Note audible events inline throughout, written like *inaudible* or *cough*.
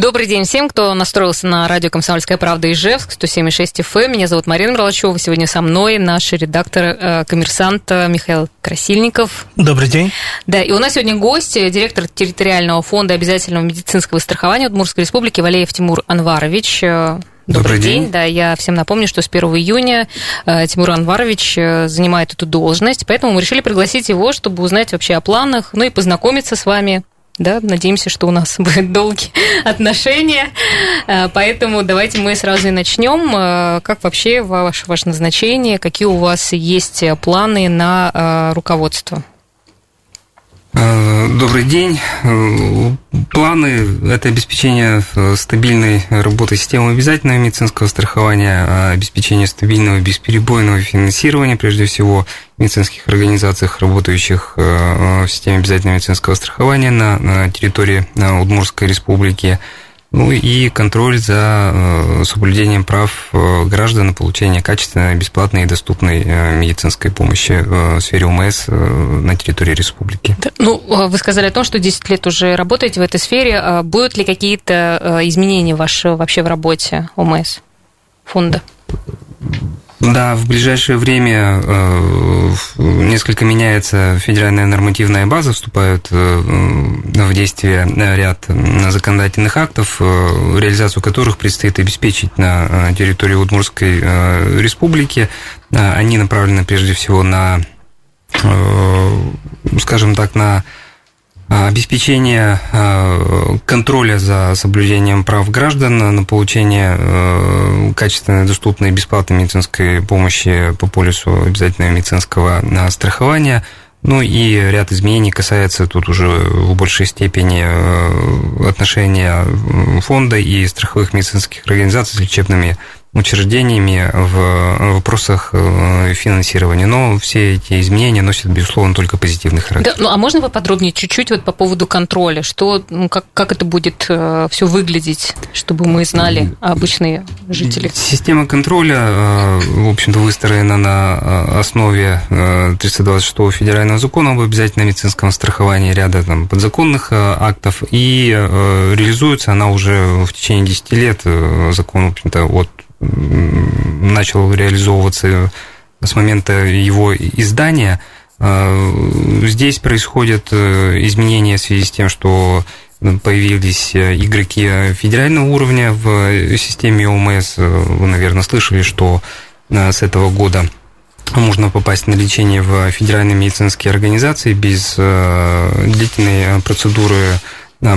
Добрый день всем, кто настроился на радио «Комсомольская правда» Ижевск, 107,6 FM. Меня зовут Марина Мерлачева. Сегодня со мной наш редактор, э, коммерсант Михаил Красильников. Добрый день. Да, и у нас сегодня гость, директор территориального фонда обязательного медицинского страхования Удмуртской республики Валеев Тимур Анварович. Добрый, Добрый день. день. Да, я всем напомню, что с 1 июня э, Тимур Анварович э, занимает эту должность, поэтому мы решили пригласить его, чтобы узнать вообще о планах, ну и познакомиться с вами. Да, надеемся, что у нас *laughs* будут долгие отношения. Э, Поэтому давайте мы сразу и начнем. Э, Как вообще ваше, ваше назначение? Какие у вас есть планы на э, руководство? Э, Добрый день. Э, Планы – это обеспечение э, стабильной работы системы обязательного медицинского страхования, а обеспечение стабильного бесперебойного финансирования, прежде всего, медицинских организациях, работающих в системе обязательного медицинского страхования на территории Удмуртской республики, ну и контроль за э, соблюдением прав э, граждан на получение качественной, бесплатной и доступной э, медицинской помощи в сфере ОМС на территории республики. Да, Ну, вы сказали о том, что 10 лет уже работаете в этой сфере. Будут ли какие-то изменения ваши вообще в работе ОМС фонда? Да, в ближайшее время э, несколько меняется федеральная нормативная база, вступают э, в действие ряд законодательных актов, э, реализацию которых предстоит обеспечить на э, территории Удмуртской э, республики. Э, Они направлены прежде всего на, э, скажем так, на обеспечение а, контроля за соблюдением прав граждан на получение э, качественной, доступной бесплатной медицинской помощи по полису обязательного медицинского а, страхования. Ну и ряд изменений касается тут уже в большей степени отношения фонда и страховых медицинских организаций с лечебными учреждениями в вопросах э, финансирования. Но все эти изменения носят, безусловно, только позитивный характер. Да, ну а можно поподробнее чуть-чуть вот по поводу контроля? Что, ну, как, как это будет все выглядеть, чтобы мы знали, а обычные жители? Система контроля, э, в общем-то, выстроена на э, основе э, 326 федерального закона об обязательном медицинском страховании ряда там, подзаконных э, актов, и э, реализуется она уже в течение 10 лет. Э, Закон, в общем-то, от начал реализовываться с момента его издания. Э, Здесь происходят э, изменения в связи с тем, что появились э, игроки федерального уровня в системе ОМС. Вы, наверное, слышали, что с этого года можно попасть на лечение в федеральные медицинские организации без длительной процедуры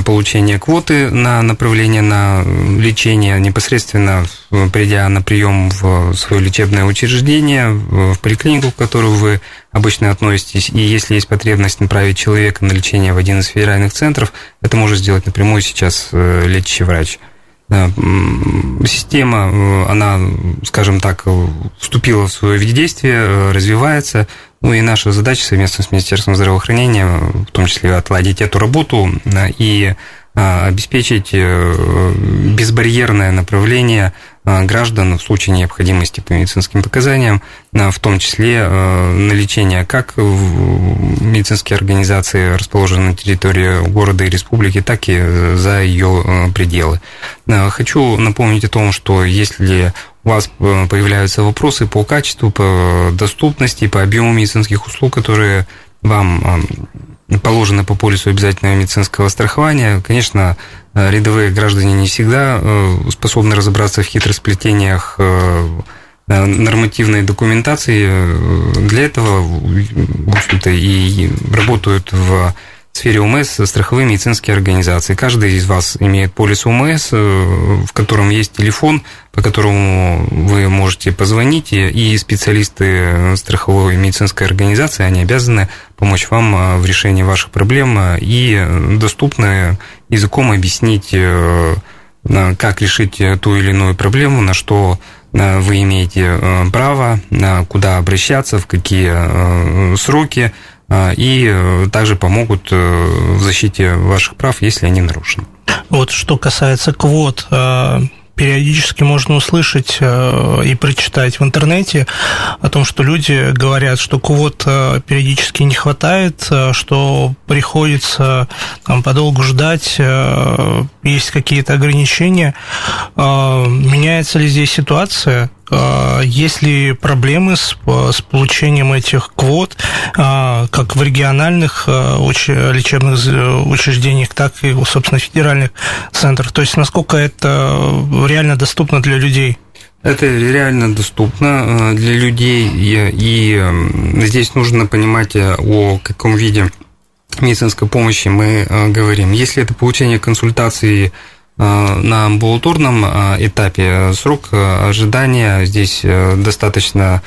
получения квоты на направление на лечение непосредственно э, придя на прием в свое лечебное учреждение, в поликлинику, в которую вы обычно относитесь, и если есть потребность направить человека на лечение в один из федеральных центров, это может сделать напрямую сейчас э, лечащий врач. М, Система, э, она, скажем так, э, вступила в свое э, развивается. Ну и наша задача совместно с Министерством здравоохранения, в том числе отладить эту работу и э, обеспечить э, безбарьерное направление э, граждан в случае необходимости по медицинским показаниям, э, в том числе на лечение как в медицинские организации, расположенные на территории города и республики, так и за ее пределы. Хочу напомнить о том, что если у вас э, появляются вопросы по качеству, по доступности, по объему медицинских услуг, которые вам э, положены по полису обязательного медицинского страхования, конечно, э, рядовые граждане не всегда способны разобраться в хитросплетениях нормативной документации. Для этого, в общем-то, и работают в сфере ОМС страховые медицинские организации. Каждый из вас имеет полис ОМС, э, в котором есть телефон, по которому вы можете позвонить, и- специалисты страховой медицинской организации, они обязаны помочь вам э, в решении ваших проблем э, и доступно языком объяснить, э, как решить э, ту или иную проблему, на что э, вы имеете э, право, куда обращаться, в какие э, сроки, э, и э, также помогут э, в защите ваших прав, если они нарушены. Вот что касается квот, э, периодически можно услышать и прочитать в интернете о том, что люди говорят, что квот периодически не хватает, что приходится там, подолгу ждать, есть какие-то ограничения. Меняется ли здесь ситуация? А, есть ли проблемы с, с получением этих квот, а, как в региональных а, лечебных учреждениях, так и, собственно, федеральных центрах? То есть, насколько это реально доступно для людей? Это реально доступно для людей, и, и здесь нужно понимать, о каком виде медицинской помощи мы говорим. Если это получение консультации на амбулаторном э, этапе срок э, ожидания здесь достаточно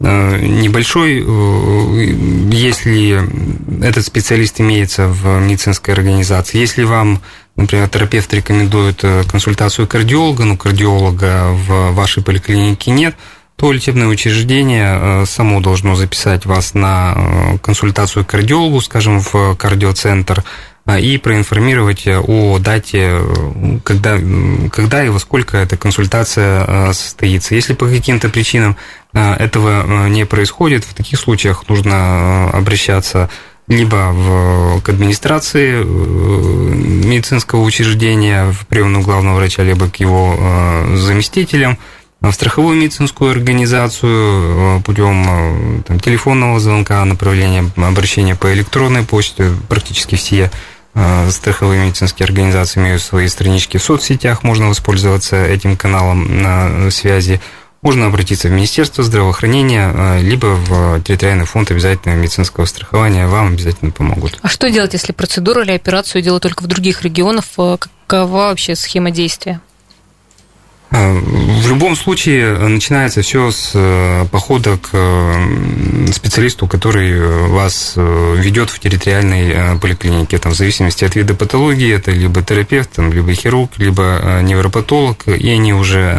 небольшой, если этот специалист имеется в медицинской организации. Если вам, например, терапевт рекомендует консультацию кардиолога, но кардиолога в вашей поликлинике нет, то лечебное учреждение само должно записать вас на консультацию кардиологу, скажем, в кардиоцентр, и проинформировать э, о дате, э, когда, когда и во сколько эта консультация э, состоится. Если по каким-то причинам этого не происходит, в таких случаях нужно обращаться либо в, к администрации медицинского учреждения, в приемную главного врача, либо к его заместителям, в страховую медицинскую организацию путем там, телефонного звонка, направления обращения по электронной почте, практически все страховые медицинские организации имеют свои странички в соцсетях, можно воспользоваться этим каналом на связи. Можно обратиться в Министерство здравоохранения, э, либо в территориальный фонд обязательного медицинского страхования, вам обязательно помогут. А что делать, если процедуру или операцию делают только в других регионах? Э, какова вообще схема действия? Э, в любом случае начинается все с э, похода к специалисту, который вас э, ведет в территориальной поликлинике. Там, в зависимости от вида патологии, это либо терапевт, там, либо хирург, либо невропатолог, и они уже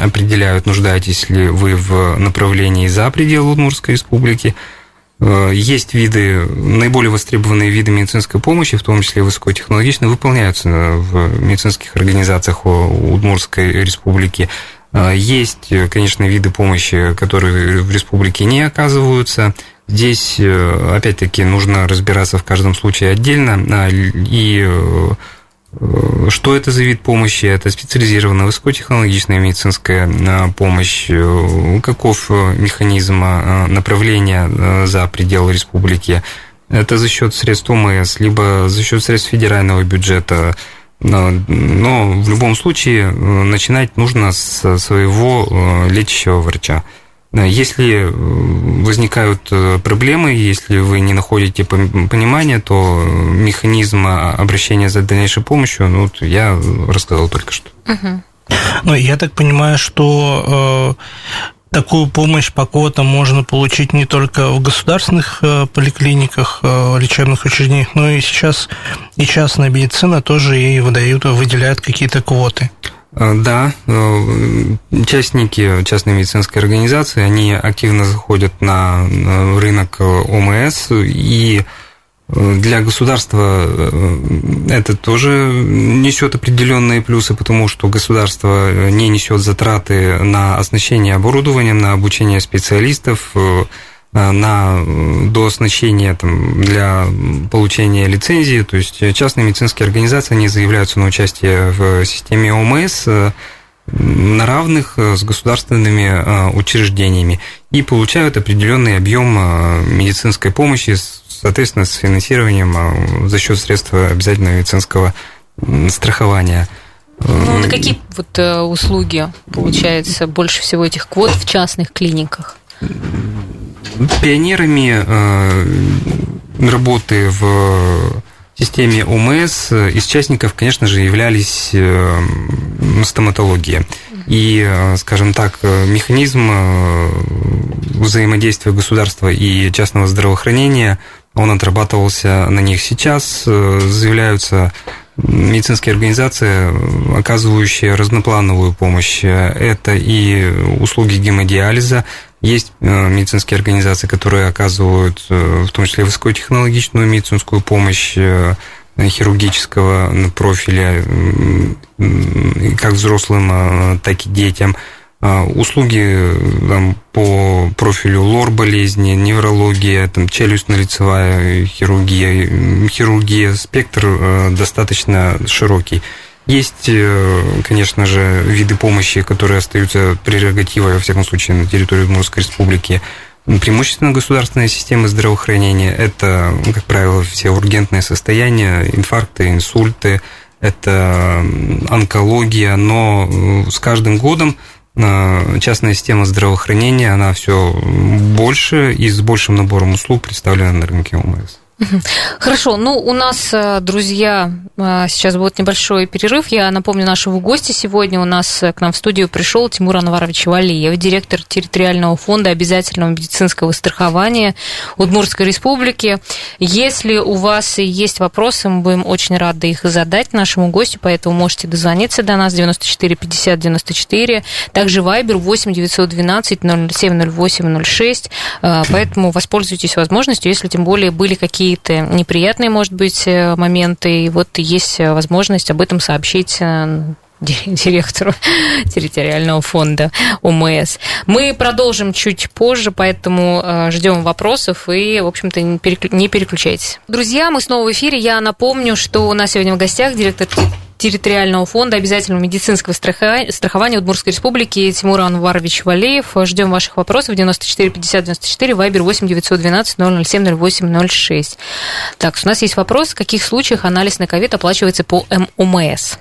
определяют, нуждаетесь ли вы в направлении за пределы Удмуртской республики, Э, есть виды, наиболее востребованные виды медицинской помощи, в том числе высокотехнологичные, выполняются в медицинских организациях Удмуртской республики. Э, есть, конечно, виды помощи, которые в республике не оказываются. Здесь, э, опять-таки, нужно разбираться в каждом случае отдельно и Э, что это за вид помощи? Это специализированная высокотехнологичная медицинская э, помощь. Э, каков механизм направления за пределы республики? Это за счет средств ОМС, либо за счет средств федерального бюджета. Но в любом случае начинать нужно с своего лечащего врача. Если э, возникают э, проблемы, если вы не находите понимания, то механизм обращения за дальнейшей помощью, ну, вот я рассказал только что. Угу. Ну, я так понимаю, что э, такую помощь по квотам можно получить не только в государственных э, поликлиниках, э, лечебных учреждениях, но и сейчас и частная медицина тоже ей выдают, выделяют какие-то квоты. Э, да, э, участники частной медицинской организации, они активно заходят на рынок ОМС, и э, для государства это тоже несет определенные плюсы, потому что государство не несет затраты на оснащение оборудованием, на обучение специалистов, Э, на дооснащение там, для получения лицензии. То есть частные медицинские организации, они заявляются на участие в системе ОМС э, на равных э, с государственными учреждениями и получают определенный объем медицинской помощи, соответственно, с финансированием за счет средств обязательного медицинского страхования. Ну, на какие вот услуги получается больше всего этих квот в частных клиниках? Пионерами э, работы в системе ОМС из частников, конечно же, являлись э, стоматология. И, э, скажем так, механизм взаимодействия государства и частного здравоохранения, он отрабатывался на них. Сейчас заявляются медицинские организации, оказывающие разноплановую помощь. Это и услуги гемодиализа, есть э, медицинские организации, которые оказывают э, в том числе высокотехнологичную медицинскую помощь. Э, хирургического профиля, как взрослым, так и детям. Услуги там, по профилю лор болезни, неврология, там, челюстно-лицевая хирургия, хирургия, спектр достаточно широкий. Есть, э, конечно же, виды помощи, которые остаются прерогативой, во всяком случае, на территории Удмуртской республики. Преимущественно государственные системы здравоохранения – это, как правило, все ургентные состояния, инфаркты, инсульты, это онкология, но э, с каждым годом э, частная система здравоохранения, она все больше и с большим набором услуг представлена на рынке ОМС. Хорошо, ну у нас, э, друзья, э, сейчас будет небольшой перерыв. Я напомню нашего гостя сегодня. У нас э, к нам в студию пришел Тимур Анварович Валиев, директор территориального фонда обязательного медицинского страхования Удмуртской республики. Если у вас есть вопросы, мы будем очень рады их задать нашему гостю, поэтому можете дозвониться до нас 94 50 94, также Viber 8 912 07 08 06, поэтому воспользуйтесь возможностью, если тем более были какие какие-то неприятные, может быть, э, моменты, и вот есть возможность об этом сообщить э, *laughs* директору *laughs* территориального фонда ОМС. Мы продолжим чуть позже, поэтому э, ждем вопросов и, в общем-то, не переключайтесь. Друзья, мы снова в эфире. Я напомню, что у нас сегодня в гостях директор территориального фонда обязательного медицинского страхования Удмуртской республики Тимур Анварович Валеев. Ждем ваших вопросов 94 50 94, Вайбер 8 912 007 08 06. Так, у нас есть вопрос, в каких случаях анализ на ковид оплачивается по МОМС?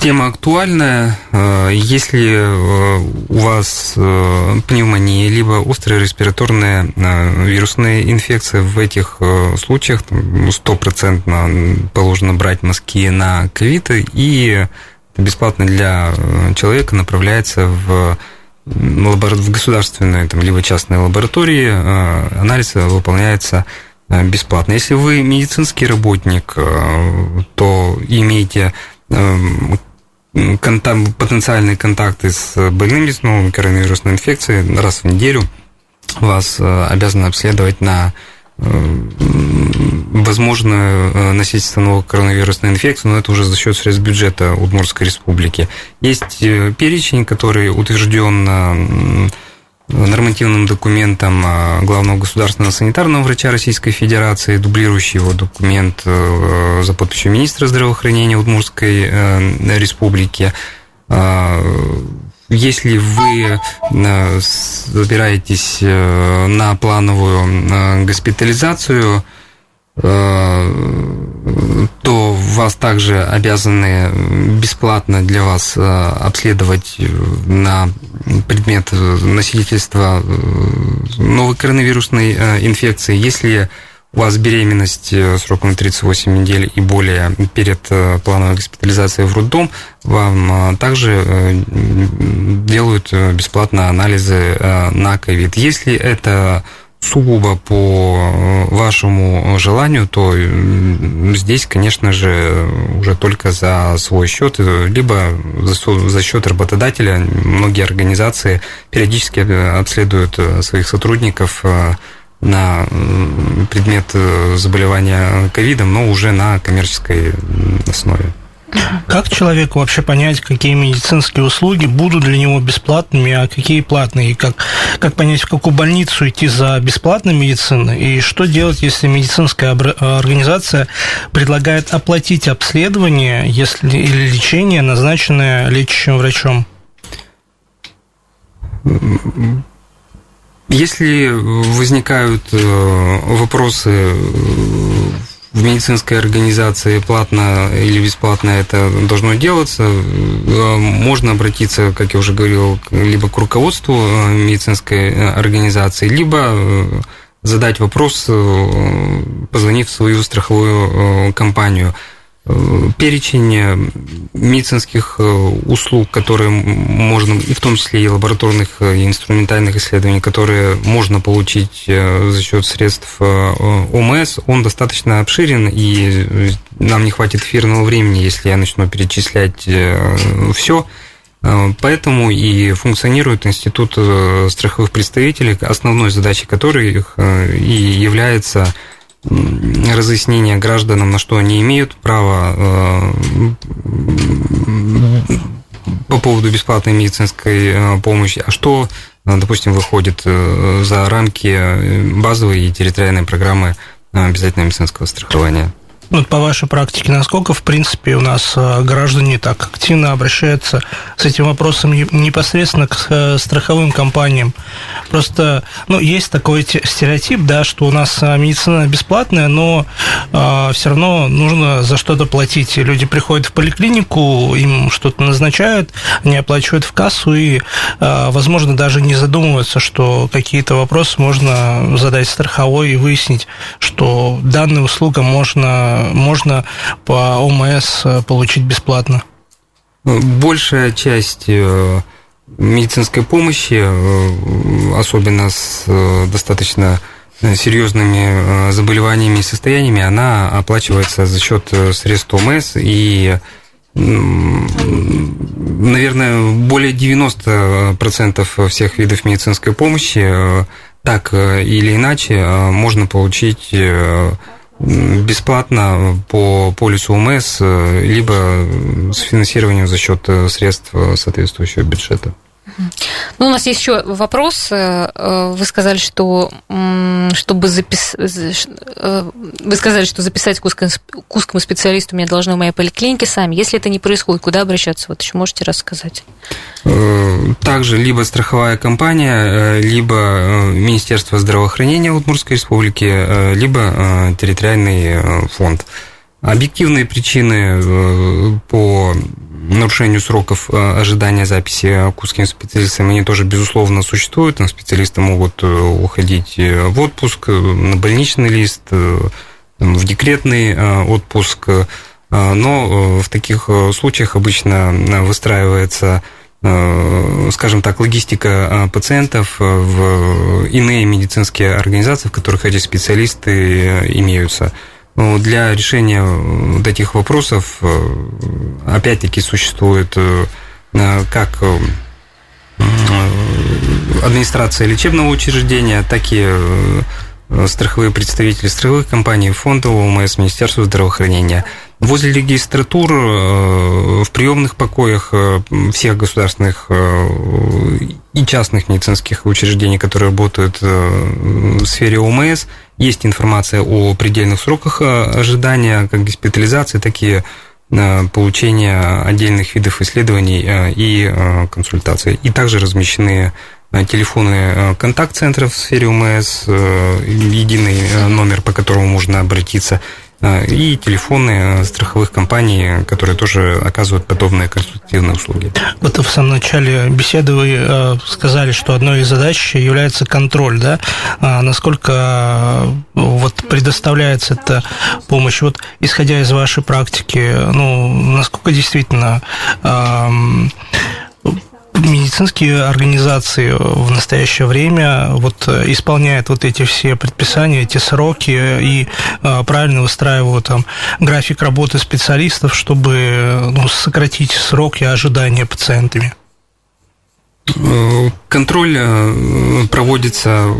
Тема актуальная. Э, если э, у вас э, пневмония, либо острая респираторная вирусная инфекция, в этих случаях стопроцентно положено брать мазки на ковид, и бесплатно для человека направляется в в государственной там, либо частной лаборатории анализ выполняется бесплатно. Если вы медицинский работник, то имеете потенциальные контакты с больными с новой коронавирусной инфекцией раз в неделю вас э, обязаны обследовать на э, возможное э, носительство новой коронавирусной инфекции, но это уже за счет средств бюджета Удмуртской республики. Есть перечень, который утвержден нормативным документом а, главного государственного санитарного врача Российской Федерации, дублирующий его документ э, за подписью министра здравоохранения Удмуртской э, республики. А, если вы э, забираетесь на плановую госпитализацию, то вас также обязаны бесплатно для вас обследовать на предмет носительства новой коронавирусной инфекции. Если у вас беременность сроком 38 недель и более перед плановой госпитализацией в роддом, вам также делают бесплатно анализы на ковид. Если это сугубо по вашему желанию, то здесь, конечно же, уже только за свой счет, либо за счет работодателя. Многие организации периодически обследуют своих сотрудников э, на предмет заболевания ковидом, но уже на коммерческой основе. Как человеку вообще понять, какие медицинские услуги будут для него бесплатными, а какие платные? И как, как понять, в какую больницу идти за бесплатной медициной? И что делать, если медицинская организация предлагает оплатить обследование если, или лечение, назначенное лечащим врачом? Если возникают э, вопросы в медицинской организации платно или бесплатно это должно делаться. Э, можно обратиться, как я уже говорил, либо к руководству э, медицинской э, организации, либо задать вопрос, позвонив в свою страховую компанию – перечень медицинских э, услуг, которые можно, и в том числе и лабораторных, э, и инструментальных исследований, которые можно получить э, за счет средств ОМС, он достаточно обширен, и нам не хватит эфирного времени, если я начну перечислять все. Поэтому и функционирует институт страховых представителей, основной задачей которых и является разъяснение гражданам, на что они имеют право по поводу бесплатной медицинской помощи, а что допустим, выходит э, за рамки э, базовой и территориальной программы э, обязательного медицинского страхования. Вот по вашей практике, насколько, в принципе, у нас э, граждане так активно обращаются с этим вопросом непосредственно к э, страховым компаниям? Просто, ну, есть такой стереотип, да, что у нас э, медицина бесплатная, но э, все равно нужно за что-то платить. люди приходят в поликлинику, им что-то назначают, они оплачивают в кассу и, э, возможно, даже не задумываются, что какие-то вопросы можно задать страховой и выяснить, что данная услуга можно можно по ОМС э, получить бесплатно? Большая часть э, медицинской помощи, э, особенно с достаточно серьезными заболеваниями и состояниями, она оплачивается за счет средств ОМС и наверное, более 90% всех видов медицинской помощи так или иначе можно получить бесплатно по полису УМС, э, либо с финансированием за счет э, средств э, соответствующего бюджета. Ну, у нас есть еще вопрос. Вы сказали, что чтобы запис... Вы сказали, что записать к узкому специалисту меня должны в моей поликлинике сами. Если это не происходит, куда обращаться? Вот еще можете рассказать. Также либо страховая компания, либо Министерство здравоохранения Удмуртской республики, либо территориальный фонд. Объективные причины по нарушению сроков э, ожидания записи к узким специалистам, они тоже, безусловно, существуют. Там специалисты могут э, уходить э, в отпуск, на больничный лист, в декретный отпуск. Но в таких случаях обычно выстраивается скажем так, логистика пациентов в иные медицинские организации, в которых эти специалисты имеются. Для решения вот этих вопросов э, опять-таки существует э, как э, администрация лечебного учреждения, так и страховые представители страховых компаний, фондов ОМС, Министерства здравоохранения. Возле регистратур, в приемных покоях всех государственных и частных медицинских учреждений, которые работают в сфере ОМС, есть информация о предельных сроках э, ожидания как госпитализации, так и э, получения отдельных видов исследований э, и консультаций. И также размещены телефоны контакт-центров в сфере УМС, единый номер, по которому можно обратиться – и телефоны страховых компаний, которые тоже оказывают подобные консультативные услуги. Вот в самом начале беседы вы э, сказали, что одной из задач является контроль, да? А насколько э, вот предоставляется эта помощь? Вот исходя из вашей практики, ну, насколько действительно медицинские организации в настоящее время вот исполняют вот эти все предписания, эти сроки и а, правильно выстраивают там график работы специалистов, чтобы ну, сократить срок и ожидания пациентами? Контроль э, проводится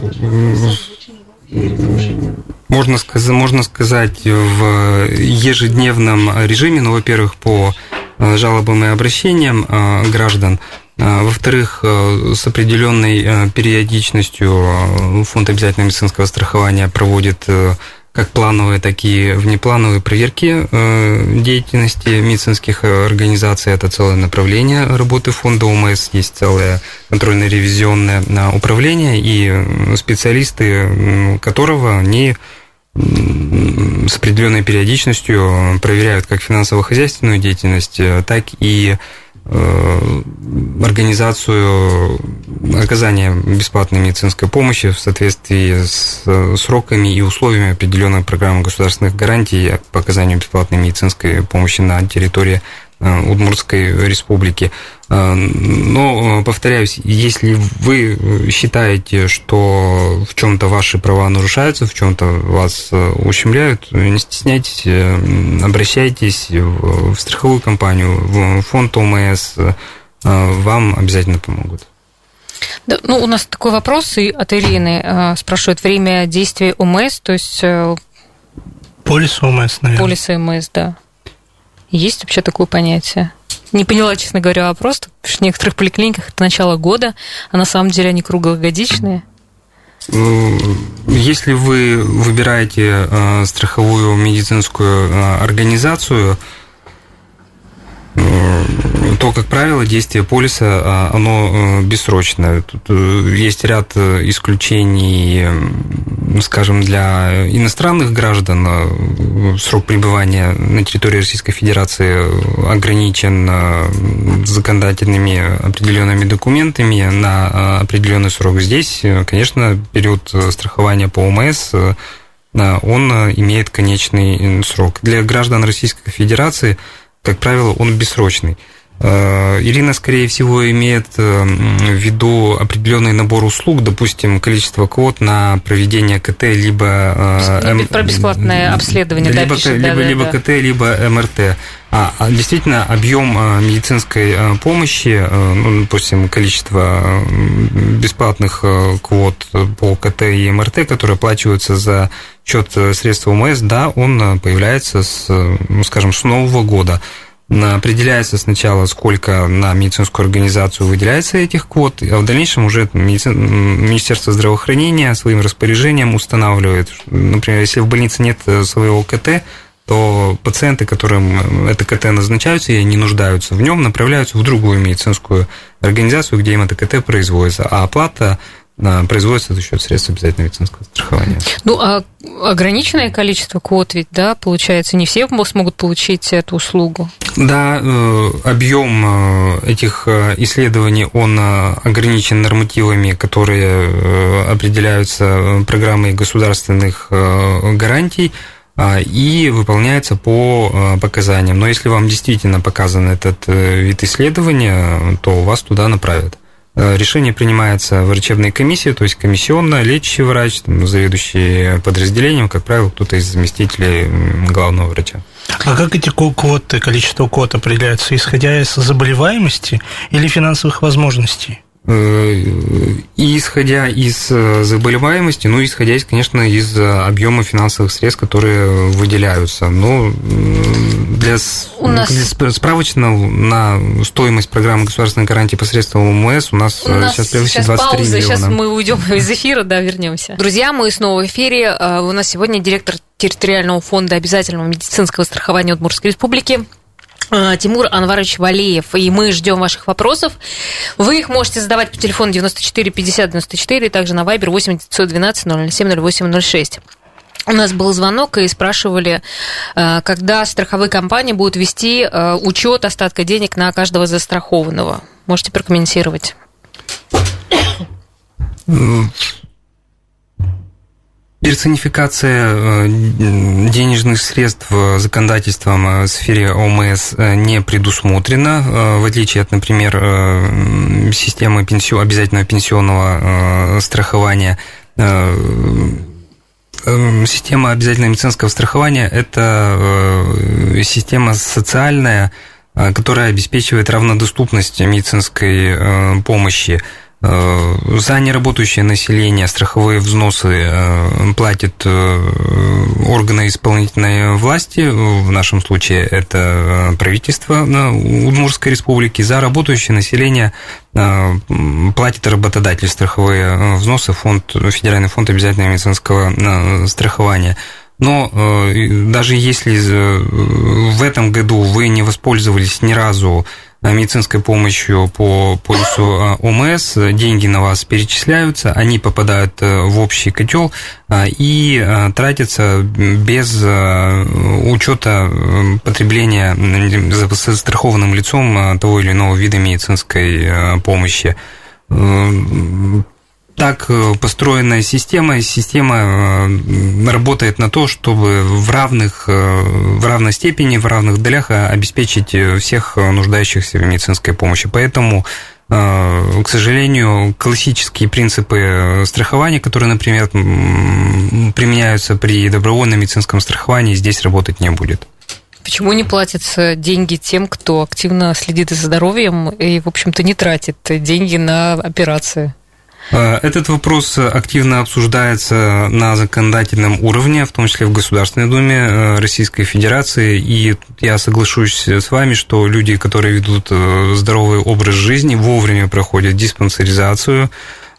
можно сказать, можно сказать, в ежедневном режиме, ну, во-первых, по э, жалобам и обращениям э, граждан, во-вторых, э, с определенной э, периодичностью э, фонд обязательного медицинского страхования проводит как плановые, так и внеплановые проверки деятельности медицинских организаций. Это целое направление работы фонда ОМС, есть целое контрольно-ревизионное управление, и специалисты которого они с определенной периодичностью проверяют как финансово-хозяйственную деятельность, так и организацию оказания бесплатной медицинской помощи в соответствии с сроками и условиями определенной программы государственных гарантий по оказанию бесплатной медицинской помощи на территории Э, Удмуртской республики. Э, но, э, повторяюсь, если вы считаете, что в чем-то ваши права нарушаются, в чем-то вас ущемляют, не стесняйтесь, обращайтесь в страховую компанию, в фонд ОМС, вам обязательно помогут. Да, ну, у нас такой вопрос и от Ирины спрашивает время действия ОМС, то есть... Полис ОМС, наверное. Полис ОМС, да. Есть вообще такое понятие? Не поняла, честно говоря, вопрос, в некоторых поликлиниках это начало года, а на самом деле они круглогодичные. Если вы выбираете э, страховую медицинскую э, организацию, то, как правило, действие полиса, а, оно э, бессрочное. Тут э, есть ряд э, исключений, скажем, для иностранных граждан. Срок пребывания на территории Российской Федерации ограничен законодательными определенными документами на определенный срок. Здесь, конечно, период страхования по ОМС он имеет конечный срок. Для граждан Российской Федерации, как правило, он бессрочный. Э, Ирина, скорее всего, имеет э, в виду определенный набор услуг, допустим, количество квот на проведение КТ, либо... Э, про бесплатное обследование, либо, да, пишет, либо, да, либо да. КТ, либо МРТ. А, а действительно, объем медицинской помощи, ну, допустим, количество бесплатных квот по КТ и МРТ, которые оплачиваются за счет средств ОМС, да, он появляется, с, ну, скажем, с нового года определяется сначала, сколько на медицинскую организацию выделяется этих квот, а в дальнейшем уже Министерство здравоохранения своим распоряжением устанавливает. Например, если в больнице нет своего КТ, то пациенты, которым это КТ назначаются и они нуждаются в нем, направляются в другую медицинскую организацию, где им это КТ производится, а оплата производится за счет средств обязательного медицинского страхования. Ну, а ограниченное количество квот ведь, да, получается, не все смогут получить эту услугу? Да, э, объем э, этих э, исследований, он ограничен нормативами, которые определяются программой государственных гарантий и выполняется по показаниям. Но если вам действительно показан этот вид исследования, то вас туда направят. Э, решение принимается врачебной комиссии, то есть комиссионно, лечащий врач, там, заведующий подразделением, как правило, кто-то из заместителей главного врача. А как эти квоты, количество квот определяется, исходя из заболеваемости или финансовых возможностей? Э, и исходя из э, заболеваемости, ну, исходя, из, конечно, из э, объема финансовых средств, которые выделяются. Но для, у нас... справочно на стоимость программы государственной гарантии посредством ОМС у нас, у нас сейчас превысит 23 пауза, миллиона. Сейчас мы уйдем *laughs* из эфира, да, вернемся. Друзья, мы снова в эфире. У нас сегодня директор территориального фонда обязательного медицинского страхования Удмуртской республики Тимур Анварович Валеев. И мы ждем ваших вопросов. Вы их можете задавать по телефону 94 50 94, также на Viber 8 912 007 0806. У нас был звонок и спрашивали, а, когда страховые компании будут вести а, учет остатка денег на каждого застрахованного. Можете прокомментировать? Персонификация э, денежных средств законодательством э, в сфере ОМС э, не предусмотрена, в отличие от, например, системы обязательного пенсионного страхования. Система обязательного медицинского страхования – это система социальная, которая обеспечивает равнодоступность медицинской помощи – Э, за неработающее население страховые взносы э, платят э, органы исполнительной власти, в нашем случае это правительство Удмуртской республики, за работающее население платит работодатель страховые взносы, фонд, Федеральный фонд обязательного медицинского страхования. Но даже если в этом году вы не воспользовались ни разу Э, медицинской помощью по полису э, ОМС, деньги на вас перечисляются, они попадают э, в общий котел и тратятся без учета потребления застрахованным лицом того или иного вида медицинской помощи так э, построенная система, система э, работает на то, чтобы в равных, э, в равной степени, в равных долях обеспечить всех нуждающихся в медицинской помощи. Поэтому к сожалению, классические принципы страхования, которые, например, применяются при добровольном медицинском страховании, здесь работать не будет. почему не платятся деньги тем, кто активно следит за здоровьем и, в общем-то, не тратит деньги на операции? Э, этот вопрос активно обсуждается на законодательном уровне, в том числе в Государственной Думе э, Российской Федерации. И я соглашусь с вами, что люди, которые ведут э, здоровый образ жизни, вовремя проходят диспансеризацию,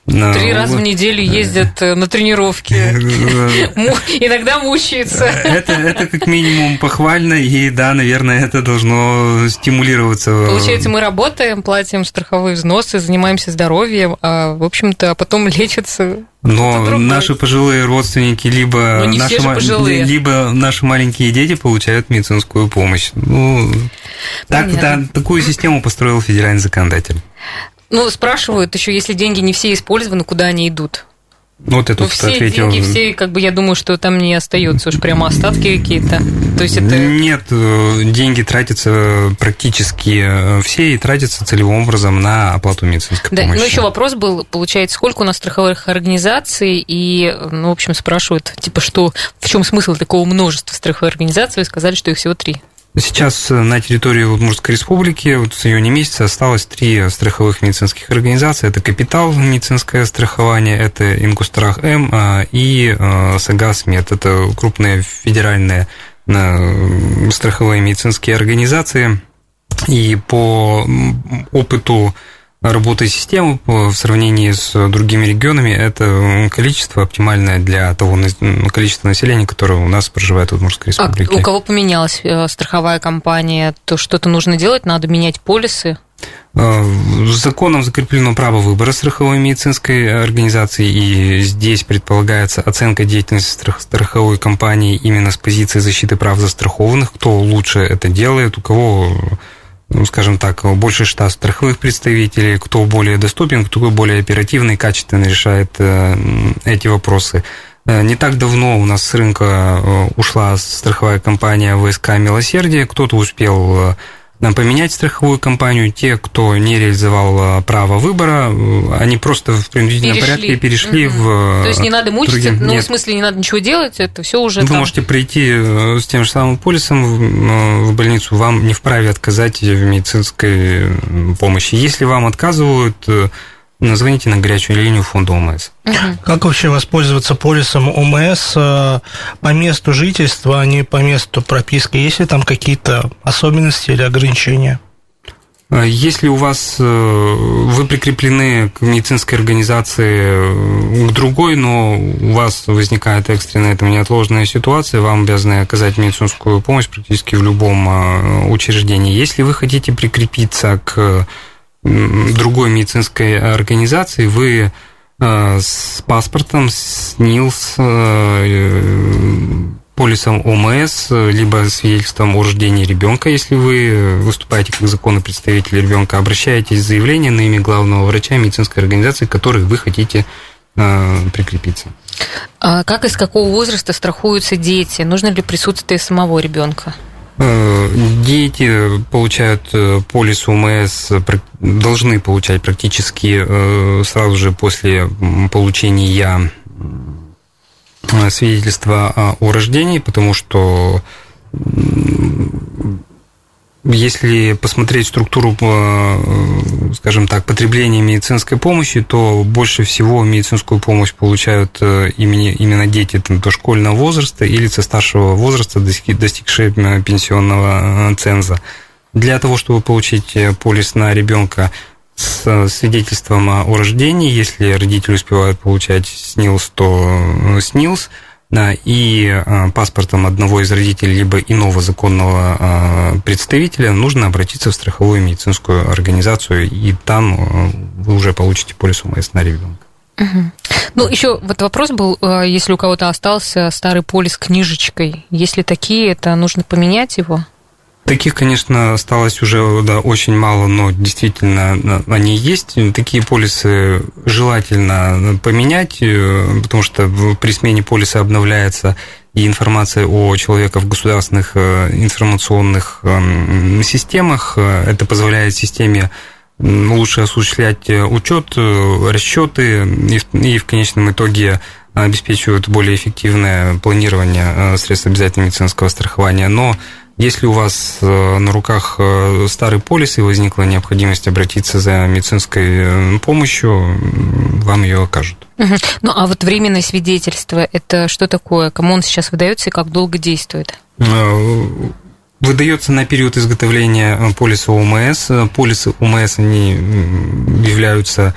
Три раза в неделю ездят на тренировки. *laughs* Иногда мучаются. Это, это как минимум похвально, и да, наверное, это должно стимулироваться. Получается, мы работаем, платим страховые взносы, занимаемся здоровьем, а, в общем-то, а потом лечатся но наши пожилые родственники, либо наши, пожилые. либо наши маленькие дети получают медицинскую помощь. Ну, так, да, такую систему построил федеральный законодатель. Ну, спрашивают еще, если деньги не все использованы, куда они идут? Ну, вот это ну, все ответил. деньги, все, как бы, я думаю, что там не остается уж прямо остатки какие-то. То есть это... Нет, э, деньги тратятся практически э, все и тратятся целевым образом на оплату медицинской да, помощи. Ну, еще вопрос был, получается, сколько у нас страховых организаций, и, ну, в общем, спрашивают, типа, что, в чем смысл такого множества страховых организаций, вы сказали, что их всего три. Сейчас э, на территории Удмуртской республики вот с июня месяца осталось три страховых медицинских организации. Это «Капитал» медицинское страхование, это «Ингустрах М» а, и э, «Сагас Мед». Это крупные федеральные э, страховые медицинские организации. И по опыту работы системы в сравнении с другими регионами это количество оптимальное для того количества населения, которое у нас проживает в Удмуртской а республике. А у кого поменялась э, страховая компания, то что-то нужно делать, надо менять полисы? Э, законом закреплено право выбора страховой медицинской организации, и здесь предполагается оценка деятельности страховой компании именно с позиции защиты прав застрахованных, кто лучше это делает, у кого ну, скажем так, больше штат страховых представителей, кто более доступен, кто более оперативно и качественно решает э, эти вопросы. Э, не так давно у нас с рынка э, ушла страховая компания ВСК «Милосердие». Кто-то успел поменять страховую компанию. Те, кто не реализовал право выбора, они просто в принудительном перешли. порядке перешли угу. в... То есть не надо мучиться, ну, Нет. в смысле, не надо ничего делать, это все уже Вы там... можете прийти с тем же самым полисом в больницу, вам не вправе отказать в медицинской помощи. Если вам отказывают, Назвоните на горячую линию фонда ОМС. Как вообще воспользоваться полисом ОМС э, по месту жительства, а не по месту прописки? Есть ли там какие-то особенности или ограничения? Э, если у вас э, вы прикреплены к медицинской организации к другой, но у вас возникает экстренная там неотложная ситуация, вам обязаны оказать медицинскую помощь практически в любом учреждении. Если вы хотите прикрепиться к другой медицинской организации, вы э, с паспортом, с НИЛС, э, полисом ОМС, либо свидетельством о рождении ребенка, если вы выступаете как законный представитель ребенка, обращаетесь с заявлением на имя главного врача медицинской организации, к которой вы хотите э, прикрепиться. А как и с какого возраста страхуются дети? Нужно ли присутствие самого ребенка? Э, дети получают э, полис УМС, должны получать практически э, сразу же после получения свидетельства о рождении, потому что если посмотреть структуру, э, скажем так, потребления медицинской помощи, то больше всего медицинскую помощь получают э, именно дети дошкольного возраста или со старшего возраста, достигшие э, пенсионного ценза. Для того, чтобы получить полис на ребенка с свидетельством о рождении, если родители успевают получать СНИЛС, то СНИЛС – и а, паспортом одного из родителей либо иного законного а, представителя нужно обратиться в страховую медицинскую организацию, и там а, вы уже получите полис УМС на ребенка. Угу. Ну, еще вот вопрос был, если у кого-то остался старый полис книжечкой, если такие, это нужно поменять его? Таких, конечно, осталось уже да, очень мало, но действительно они есть. Такие полисы желательно поменять, э, потому что при смене полиса обновляется и информация о человеке в государственных э, информационных эм, системах. Это позволяет системе лучше осуществлять учет, расчеты и в конечном итоге обеспечивают более эффективное планирование э, средств обязательного медицинского страхования. Но Если у вас на руках старый полис и возникла необходимость обратиться за медицинской помощью, вам ее окажут. Ну, а вот временное свидетельство, это что такое? Кому он сейчас выдается и как долго действует? Выдается на период изготовления полиса ОМС. Полисы ОМС, они являются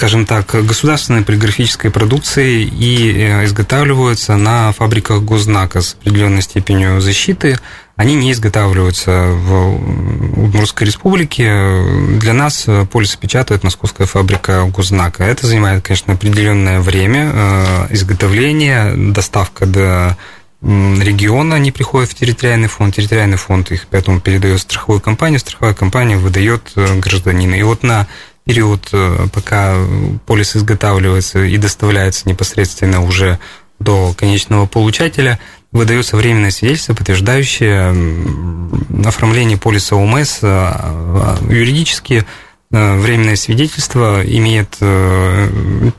скажем так, государственной полиграфической продукцией и э, изготавливаются на фабриках госзнака с определенной степенью защиты. Они не изготавливаются в Удмуртской республике. Для нас полисы печатает московская фабрика госзнака. Это занимает, конечно, определенное время э, изготовления, доставка до региона, они приходят в территориальный фонд, территориальный фонд их поэтому передает страховую компанию, страховая компания выдает э, гражданину. И вот на период, э, пока полис изготавливается и доставляется непосредственно уже до конечного получателя, выдается временное свидетельство, подтверждающее оформление полиса ОМС а, а, юридически э, временное свидетельство имеет э,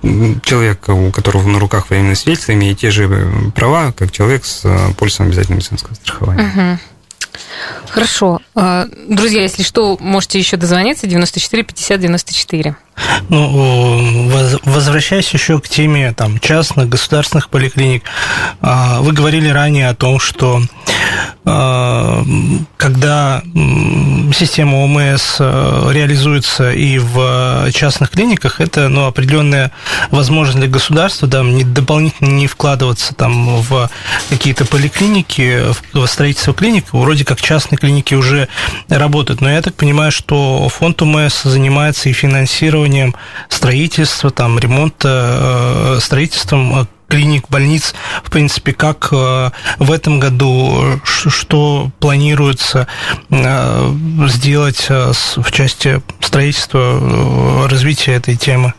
человек, у которого на руках временное свидетельство, имеет те же права, как человек с полисом обязательного медицинского страхования. Угу. Хорошо. А, друзья, если что, можете еще дозвониться 94 50 94. Ну, возвращаясь еще к теме там, частных, государственных поликлиник, а, вы говорили ранее о том, что когда система ОМС а, реализуется и в частных клиниках, это ну, определенная возможность для государства да, не, дополнительно не вкладываться там, в какие-то поликлиники, в строительство клиник. Вроде как частные клиники уже работают. Но я так понимаю, что фонд ОМС занимается и финансированием строительства, там, ремонта, э, строительством клиник, больниц, в принципе, как э, в этом году, что планируется э, сделать э, в части строительства, развития этой темы?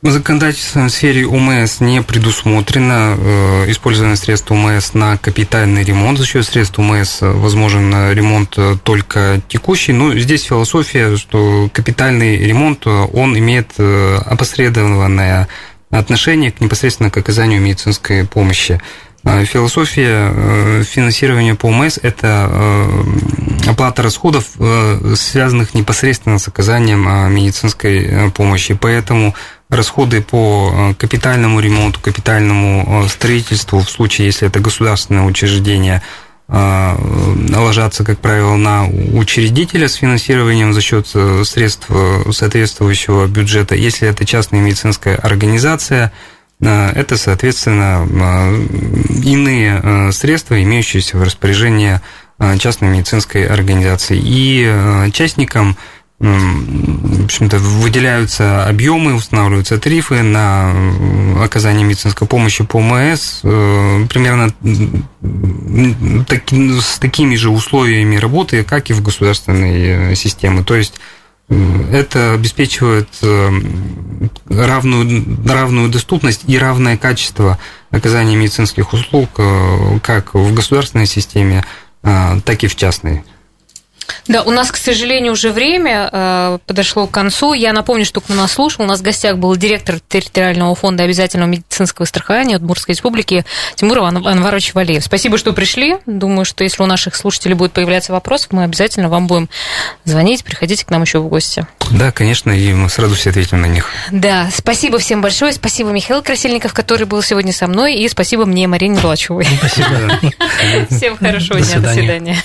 Законодательство в сфере УМС не предусмотрено э, использование средств УМС на капитальный ремонт. За счет средств УМС возможен ремонт только текущий. Но здесь философия, что капитальный ремонт, он имеет опосредованное отношение к непосредственно к оказанию медицинской помощи. Философия э, финансирования по ОМС – это э, оплата расходов, э, связанных непосредственно с оказанием медицинской помощи. Поэтому расходы по капитальному ремонту, капитальному строительству, в случае, если это государственное учреждение – а, ложатся, как правило, на учредителя с финансированием за счет э, средств э, соответствующего бюджета. Если это частная медицинская организация, э, это, соответственно, иные средства, имеющиеся в распоряжении частной медицинской организации. И частникам в общем-то, выделяются объемы, устанавливаются тарифы на оказание медицинской помощи по МС э, примерно с такими же условиями работы, как и в государственной э, системе. То есть это обеспечивает э, равную, равную доступность и равное качество оказания медицинских услуг как в государственной системе, так и в частной. Да, у нас, к сожалению, уже время э, подошло к концу. Я напомню, что кто нас слушал, у нас в гостях был директор территориального фонда обязательного медицинского страхования Удмуртской республики Тимур Анварович Валеев. Спасибо, что пришли. Думаю, что если у наших слушателей будет появляться вопрос, мы обязательно вам будем звонить. Приходите к нам еще в гости. Да, конечно, и мы сразу все ответим на них. Да, спасибо всем большое. Спасибо, Михаил Красильников, который был сегодня со мной. И спасибо мне, Марине Лачевой. Спасибо. *laughs* Всем хорошего дня. До свидания.